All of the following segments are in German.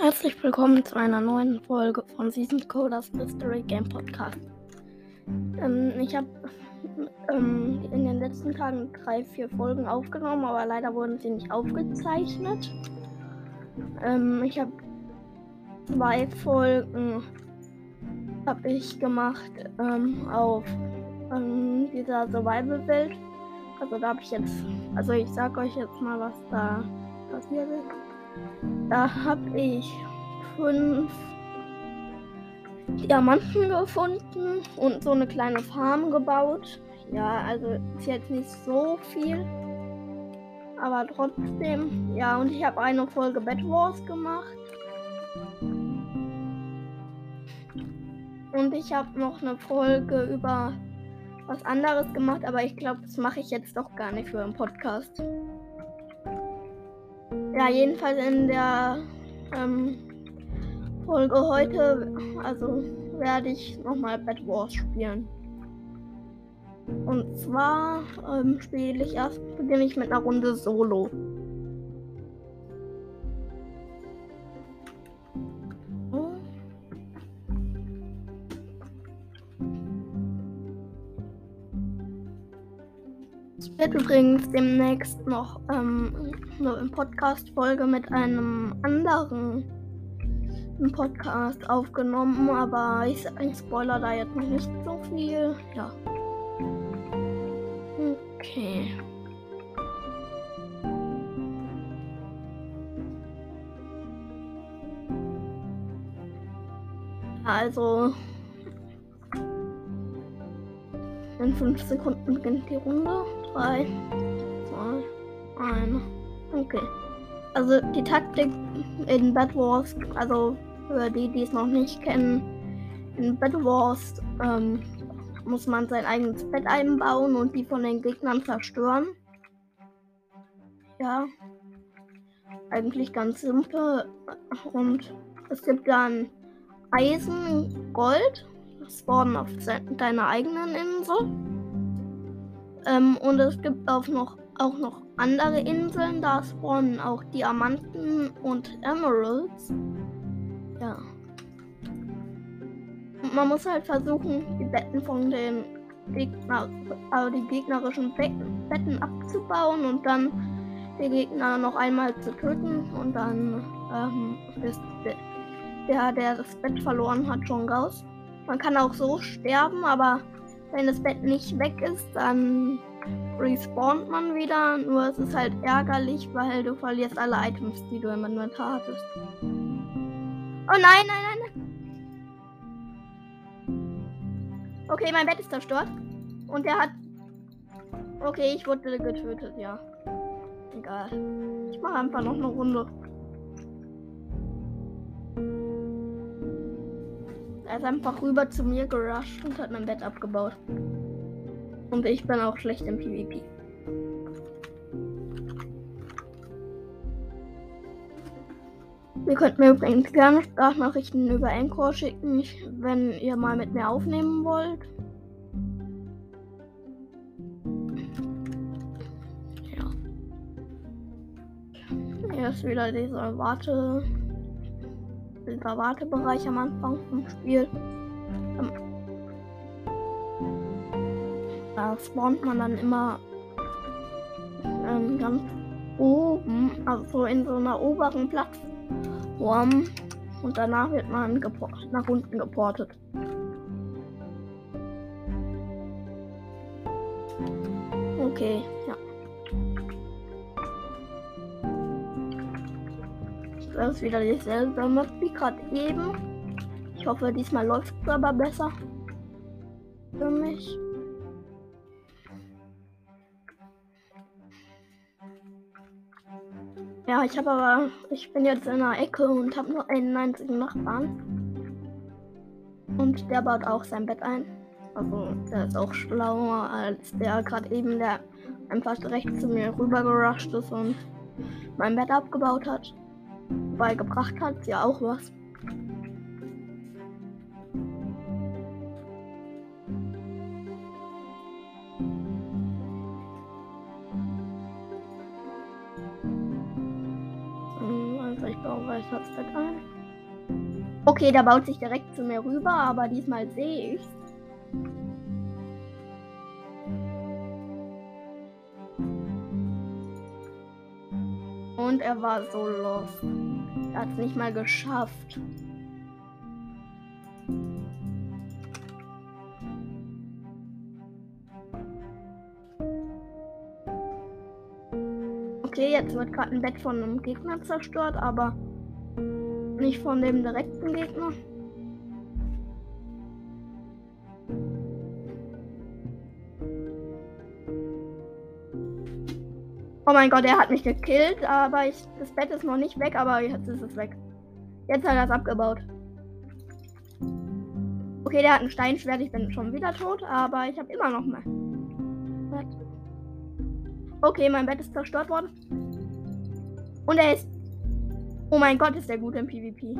Herzlich willkommen zu einer neuen Folge von Season Coders Mystery Game Podcast. Ähm, ich habe ähm, in den letzten Tagen drei, vier Folgen aufgenommen, aber leider wurden sie nicht aufgezeichnet. Ähm, ich habe zwei Folgen habe ich gemacht ähm, auf ähm, dieser Survival-Welt. Also da habe ich jetzt, also ich sage euch jetzt mal, was da passiert ist. Da habe ich fünf Diamanten gefunden und so eine kleine Farm gebaut. Ja, also ist jetzt nicht so viel. Aber trotzdem, ja, und ich habe eine Folge Bed Wars gemacht. Und ich habe noch eine Folge über was anderes gemacht, aber ich glaube, das mache ich jetzt doch gar nicht für einen Podcast. Ja, jedenfalls in der ähm, Folge heute, also werde ich nochmal Bad Wars spielen. Und zwar ähm, spiele ich erst, beginne ich mit einer Runde Solo. Wird übrigens demnächst noch ähm, eine Podcast-Folge mit einem anderen Podcast aufgenommen, aber ich, ich spoiler da jetzt noch nicht so viel. Ja. Okay. Also in fünf Sekunden beginnt die Runde. 3, 2, 1. Okay. Also die Taktik in Bad Wars, also für die, die es noch nicht kennen, in Bad Wars ähm, muss man sein eigenes Bett einbauen und die von den Gegnern zerstören. Ja. Eigentlich ganz simpel. Und es gibt dann Eisen, Gold. Spawnen auf deiner eigenen Insel. Ähm, und es gibt auch noch, auch noch andere Inseln, da spawnen auch Diamanten und Emeralds. Ja. Und man muss halt versuchen, die Betten von den Gegner, also die gegnerischen Betten, abzubauen und dann die Gegner noch einmal zu töten und dann ähm, ist der, der das Bett verloren hat, schon raus. Man kann auch so sterben, aber wenn das Bett nicht weg ist, dann respawnt man wieder. Nur es ist halt ärgerlich, weil du verlierst alle Items, die du im Inventar hattest. Oh nein, nein, nein, nein. Okay, mein Bett ist zerstört. Und der hat. Okay, ich wurde getötet, ja. Egal. Ich mache einfach noch eine Runde. Er ist einfach rüber zu mir gerusht und hat mein Bett abgebaut. Und ich bin auch schlecht im PvP. Ihr könnt mir übrigens gerne Sprachnachrichten über Encore schicken, wenn ihr mal mit mir aufnehmen wollt. Ja. Hier ist wieder dieser Warte dieser Wartebereich am Anfang vom Spiel. Ähm, da spawnt man dann immer ähm, ganz oben, also in so einer oberen Plattform. Und danach wird man nach unten geportet. Okay. Das ist wieder dieselbe Map gerade eben. Ich hoffe, diesmal läuft es aber besser. Für mich. Ja, ich habe aber, ich bin jetzt in einer Ecke und habe nur einen einzigen Nachbarn. Und der baut auch sein Bett ein. Also, der ist auch schlauer als der gerade eben, der einfach direkt zu mir rüber gerusht ist und mein Bett abgebaut hat beigebracht hat, ja auch was. Hm, also ich baue baue ich das Bett ein. Okay, der baut sich direkt zu mir rüber, aber diesmal sehe ich's. Und er war so lost. Er hat es nicht mal geschafft. Okay, jetzt wird gerade ein Bett von einem Gegner zerstört, aber nicht von dem direkten Gegner. Oh mein Gott, er hat mich gekillt, aber ich, das Bett ist noch nicht weg, aber jetzt ist es weg. Jetzt hat er es abgebaut. Okay, der hat ein Steinschwert, ich bin schon wieder tot, aber ich habe immer noch mehr. Okay, mein Bett ist zerstört worden. Und er ist. Oh mein Gott, ist der gut im PvP.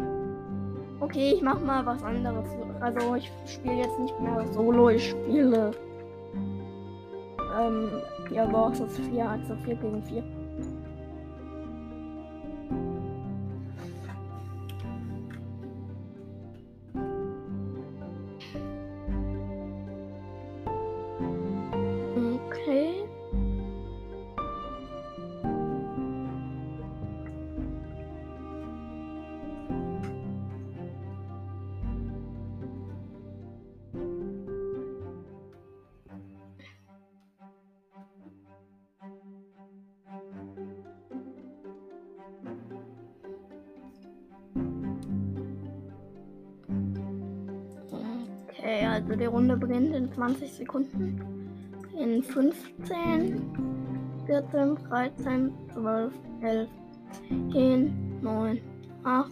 Okay, ich mach mal was anderes. Also ich spiele jetzt nicht mehr Solo, ich spiele ähm, ja, versus 4, also 4 gegen 4. also die Runde beginnt in 20 Sekunden. In 15, 14, 13, 12, 11, 10, 9, 8,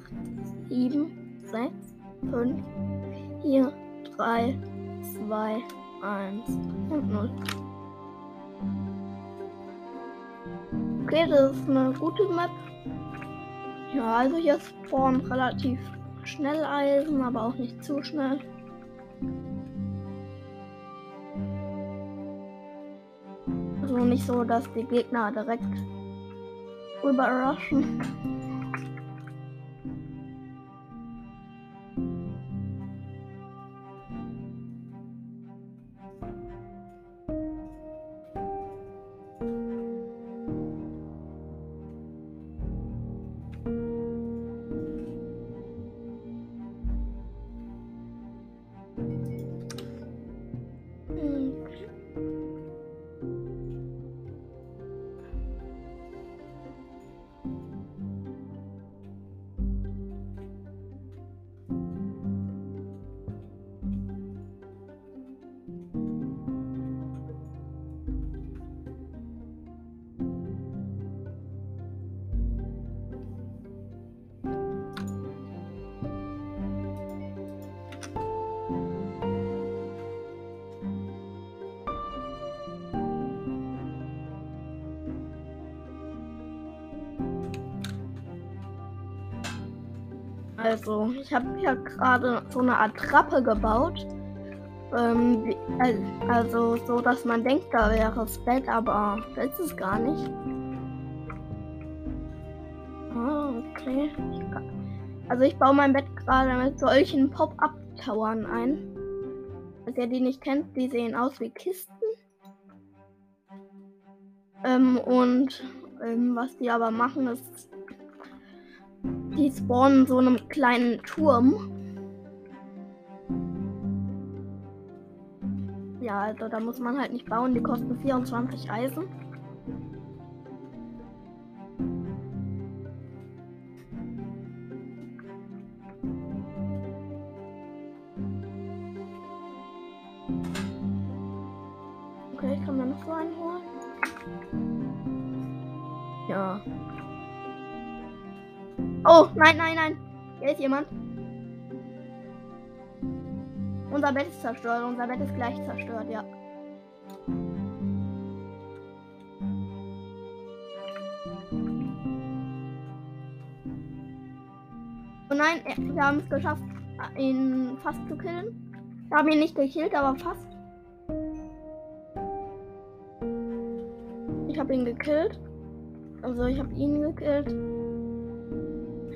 7, 6, 5, 4, 3, 2, 1 und 0. Okay, das ist eine gute Map. Ja, also hier spawnt relativ schnell Eisen, aber auch nicht zu schnell. Also nicht so, dass die Gegner direkt überraschen. Also, ich habe ja gerade so eine Attrappe gebaut. Ähm, also, so dass man denkt, da wäre das Bett, aber das ist es gar nicht. Ah, okay. Also, ich baue mein Bett gerade mit solchen Pop-Up-Towern ein. Falls ihr die nicht kennt, die sehen aus wie Kisten. Ähm, und ähm, was die aber machen, ist die spawnen so einem kleinen Turm. Ja, also da muss man halt nicht bauen. Die kosten 24 Eisen. Okay, ich kann mir noch so einen holen. Ja. Oh, nein, nein, nein. Hier ist jemand. Unser Bett ist zerstört. Unser Bett ist gleich zerstört, ja. Oh nein, wir haben es geschafft, ihn fast zu killen. Wir haben ihn nicht gekillt, aber fast. Ich habe ihn gekillt. Also ich habe ihn gekillt.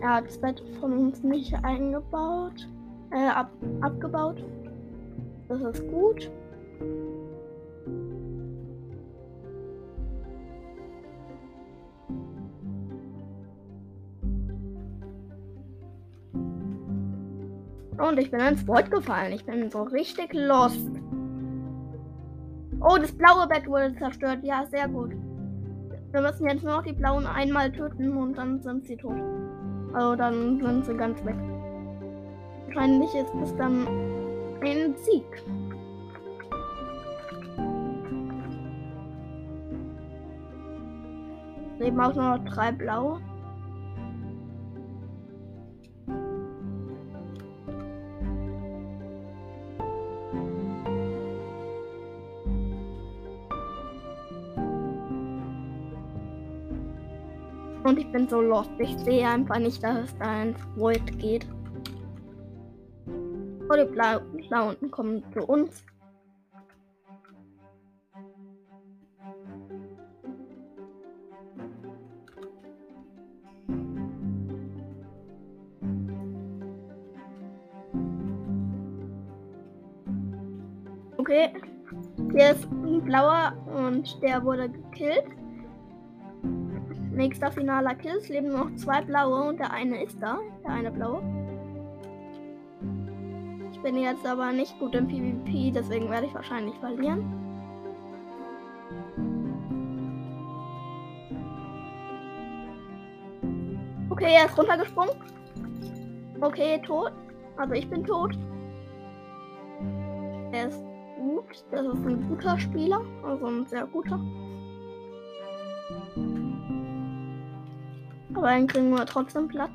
Er hat das Bett von uns nicht eingebaut, äh, ab, abgebaut. Das ist gut. Und ich bin ins Wort gefallen. Ich bin so richtig lost. Oh, das blaue Bett wurde zerstört. Ja, sehr gut. Wir müssen jetzt nur noch die blauen einmal töten und dann sind sie tot. Also dann sind sie ganz weg. Wahrscheinlich ist es dann ein Sieg. Leben auch nur noch drei blaue. Und ich bin so lost. Ich sehe einfach nicht, dass es da ins Void geht. Oh, die Bla Blauen kommen zu uns. Okay, hier ist ein blauer und der wurde gekillt. Nächster finaler Kill. Es leben noch zwei blaue und der eine ist da. Der eine blaue. Ich bin jetzt aber nicht gut im PvP, deswegen werde ich wahrscheinlich verlieren. Okay, er ist runtergesprungen. Okay, tot. Also ich bin tot. Er ist gut. Das ist ein guter Spieler. Also ein sehr guter. Aber einen kriegen wir trotzdem platt.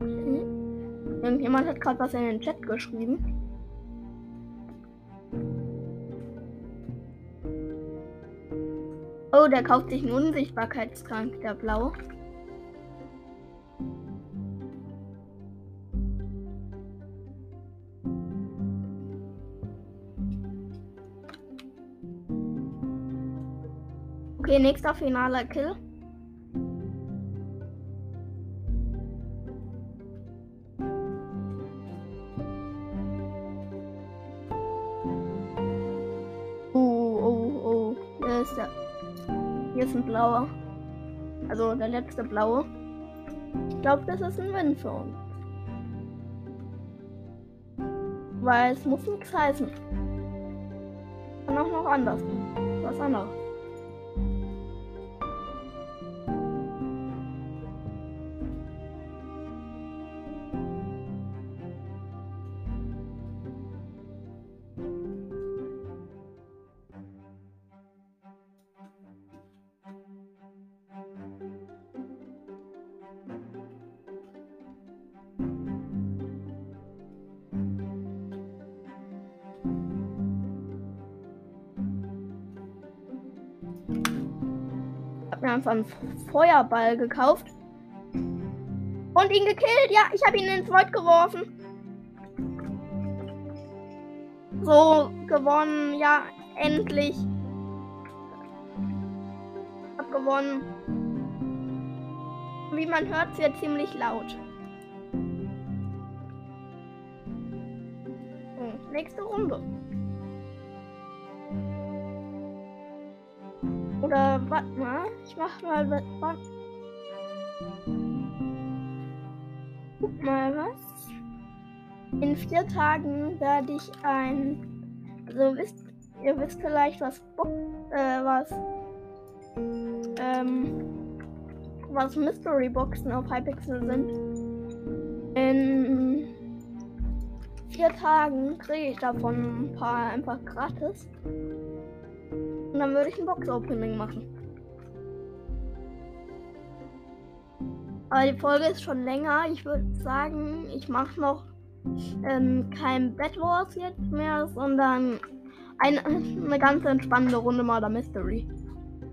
Mhm. Irgendjemand hat gerade was in den Chat geschrieben. Oh, der kauft sich einen Unsichtbarkeitstrank, der Blaue. Okay, nächster finaler Kill. Oh, oh, oh. Hier ist der. Hier ist ein blauer. Also der letzte blaue. Ich glaube, das ist ein Win für uns. Weil es muss nichts heißen. Kann auch noch anders. Was anderes. Einfach einen Feuerball gekauft. Und ihn gekillt. Ja, ich habe ihn ins Void geworfen. So, gewonnen. Ja, endlich. Hab gewonnen. Wie man hört, wird ziemlich laut. So, nächste Runde. Oder warte mal, ich mach mal was. Guck mal was. In vier Tagen werde ich ein. Also wisst ihr wisst vielleicht was äh, was ähm, was Mystery Boxen auf Hypixel sind. In vier Tagen kriege ich davon ein paar einfach gratis. Und dann würde ich ein Box-Opening machen. Aber die Folge ist schon länger. Ich würde sagen, ich mache noch ähm, kein Bed Wars jetzt mehr, sondern eine, eine ganz entspannende Runde Murder Mystery.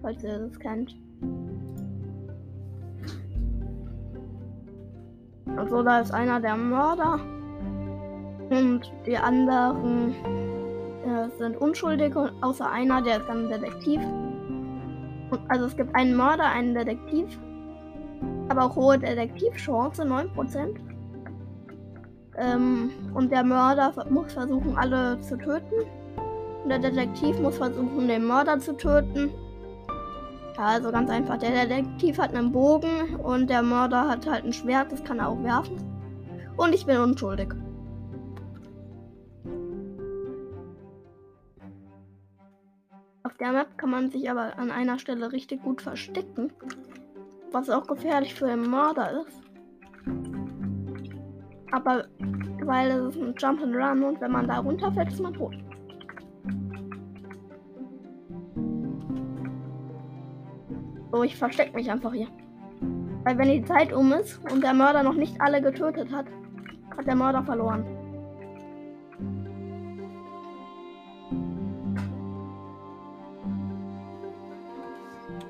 Falls ihr das kennt. Also da ist einer der Mörder. Und die anderen äh, sind unschuldig, außer einer, der ist dann Detektiv. Und, also es gibt einen Mörder, einen Detektiv, aber auch hohe Detektivchance, 9%. Ähm, und der Mörder muss versuchen, alle zu töten. Und der Detektiv muss versuchen, den Mörder zu töten. Ja, also ganz einfach. Der Detektiv hat einen Bogen und der Mörder hat halt ein Schwert, das kann er auch werfen. Und ich bin unschuldig. Der Map kann man sich aber an einer Stelle richtig gut verstecken. Was auch gefährlich für den Mörder ist. Aber weil es ist ein Jump and Run und wenn man da runterfällt, ist man tot. So, ich verstecke mich einfach hier. Weil wenn die Zeit um ist und der Mörder noch nicht alle getötet hat, hat der Mörder verloren.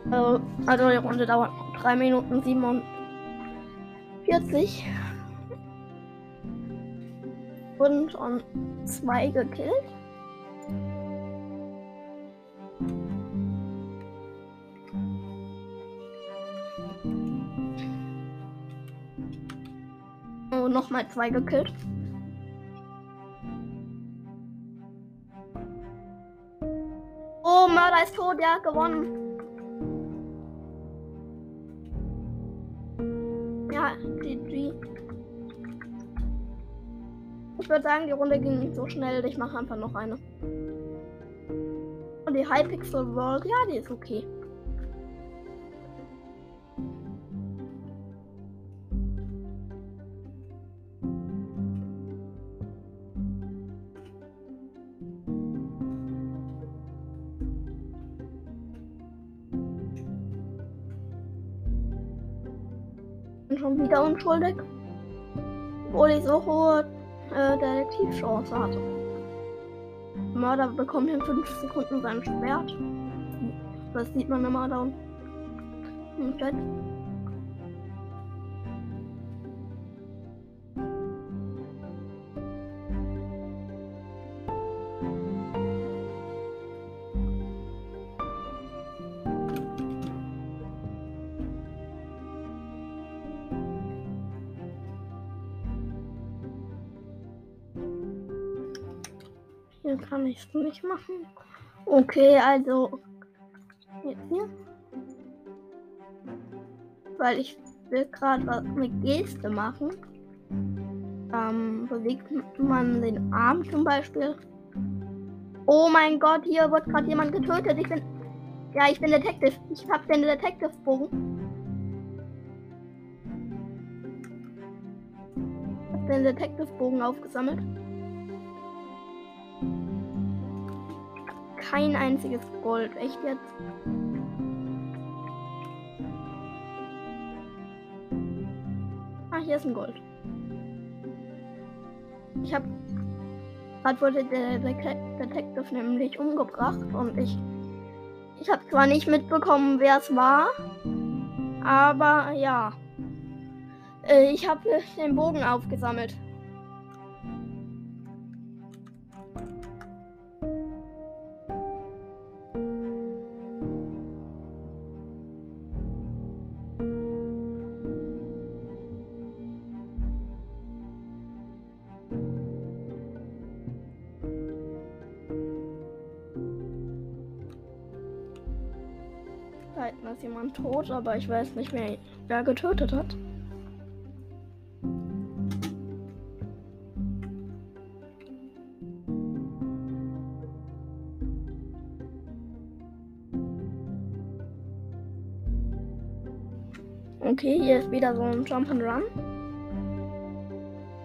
Also, also die Runde dauert 3 Minuten 47. Wurden schon zwei gekillt. Oh, nochmal zwei gekillt. Oh, Mörder ist tot, hat gewonnen. GG. Ich würde sagen, die Runde ging nicht so schnell. Ich mache einfach noch eine. Und die Hypixel World, ja, die ist okay. Unschuldig. Obwohl ich so hohe äh, Detektivchance hatte. Mörder bekommt in 5 Sekunden sein Schwert. Das sieht man immer da im Chat. Ich es nicht machen. Okay, also jetzt hier. Weil ich will gerade was mit Geste machen. Ähm, bewegt man den Arm zum Beispiel. Oh mein Gott, hier wird gerade jemand getötet. Ich bin. Ja, ich bin Detective. Ich habe den Detective-Bogen. Ich habe den Detective-Bogen aufgesammelt. Kein einziges Gold. Echt jetzt? Ah, hier ist ein Gold. Ich habe gerade wurde der Detective nämlich umgebracht und ich ich habe zwar nicht mitbekommen, wer es war, aber ja, äh, ich habe den Bogen aufgesammelt. Ist jemand tot, aber ich weiß nicht mehr, wer getötet hat. Okay, hier ist wieder so ein Jump and Run.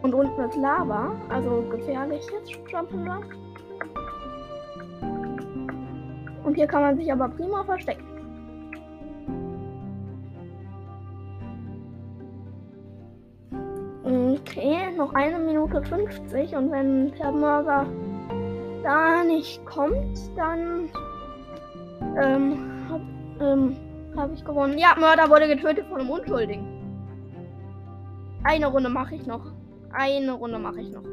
Und unten ist Lava, also gefährliches Jump and Run. Und hier kann man sich aber prima verstecken. Okay, noch eine Minute 50 und wenn der Mörder da nicht kommt, dann ähm, habe ähm, hab ich gewonnen. Ja, Mörder wurde getötet von einem Unschuldigen. Eine Runde mache ich noch. Eine Runde mache ich noch.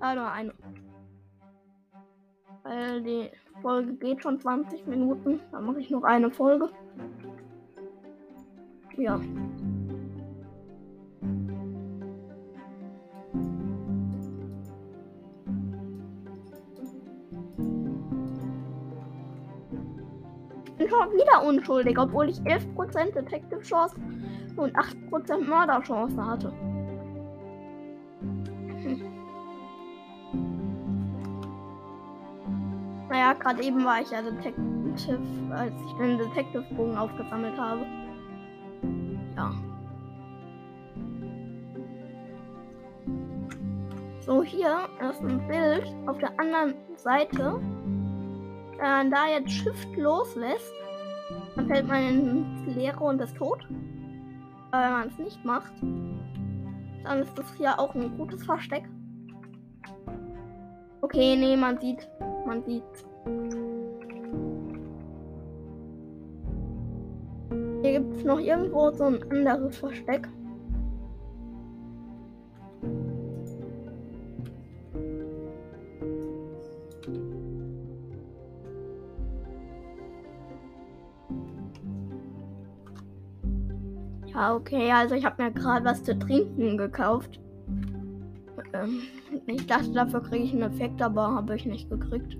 Ja, nur eine. Weil die Folge geht schon 20 Minuten. Dann mache ich noch eine Folge. Ja. Schon wieder unschuldig, obwohl ich 11% Detective Chance und 8% Mörderchance hatte. Hm. Naja, gerade eben war ich ja Detective, als ich den Detective-Bogen aufgesammelt habe. Ja. So, hier ist ein Bild auf der anderen Seite äh, da jetzt Shift loslässt, dann fällt man ins Leere und ist tot. Aber wenn man es nicht macht, dann ist das hier auch ein gutes Versteck. Okay, nee, man sieht. Man sieht. Hier gibt es noch irgendwo so ein anderes Versteck. Ah, okay, also ich habe mir gerade was zu trinken gekauft. Ähm, ich dachte, dafür kriege ich einen Effekt, aber habe ich nicht gekriegt.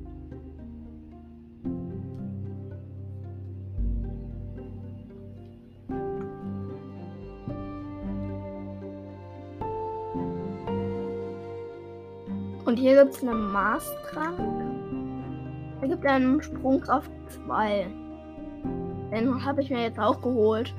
Und hier gibt es einen Maßtrank. Er gibt einen Sprungkraft 2. Den habe ich mir jetzt auch geholt.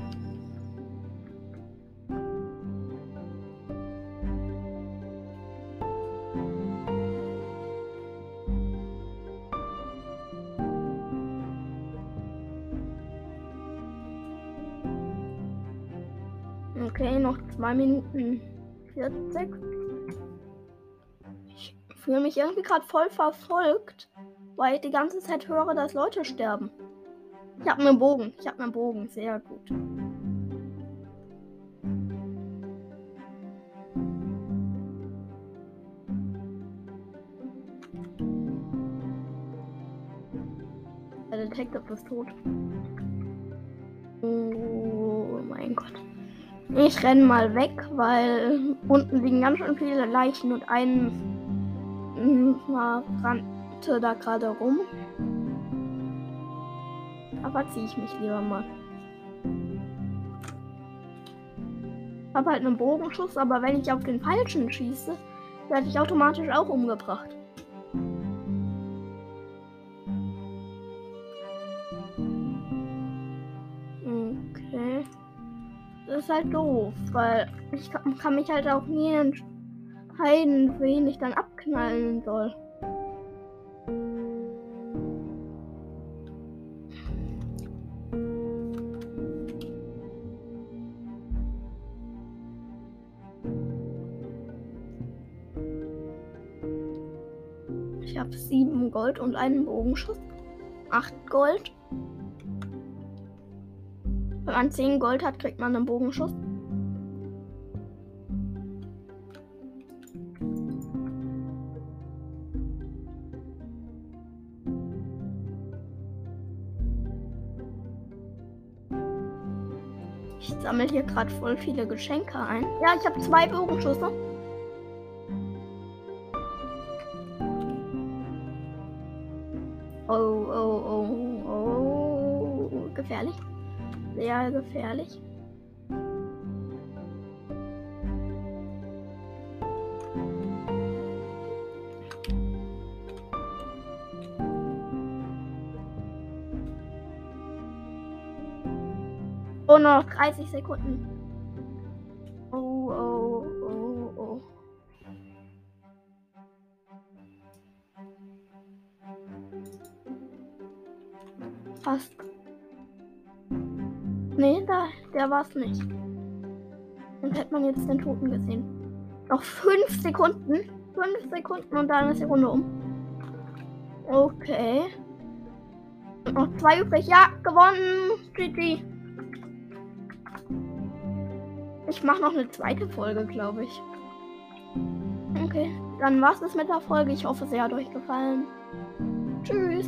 Okay, noch 2 Minuten 40. Ich fühle mich irgendwie gerade voll verfolgt, weil ich die ganze Zeit höre, dass Leute sterben. Ich habe einen Bogen. Ich habe einen Bogen. Sehr gut. Der Detective ist tot. Oh mein Gott. Ich renn mal weg, weil unten liegen ganz schön viele Leichen und ein rannte da gerade rum. Aber ziehe ich mich lieber mal. Ich habe halt einen Bogenschuss, aber wenn ich auf den falschen schieße, werde ich automatisch auch umgebracht. Ist halt doof, weil ich kann, kann mich halt auch nie entscheiden, wen ich dann abknallen soll. Ich habe sieben Gold und einen Bogenschuss. Acht Gold. Wenn man 10 Gold hat, kriegt man einen Bogenschuss. Ich sammle hier gerade voll viele Geschenke ein. Ja, ich habe zwei Bogenschüsse. Oh, oh, oh, oh, gefährlich sehr gefährlich. Oh, noch 30 Sekunden. Oh, oh, oh, oh. Fast. Nee, da, der war es nicht. Dann hätte man jetzt den Toten gesehen. Noch fünf Sekunden. Fünf Sekunden und dann ist die Runde um. Okay. Noch zwei übrig. Ja, gewonnen. GG. Ich mache noch eine zweite Folge, glaube ich. Okay, dann war's es mit der Folge. Ich hoffe, sie hat euch gefallen. Tschüss.